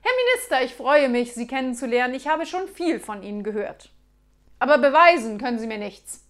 Herr Minister, ich freue mich, Sie kennenzulernen. Ich habe schon viel von Ihnen gehört. Aber beweisen können Sie mir nichts.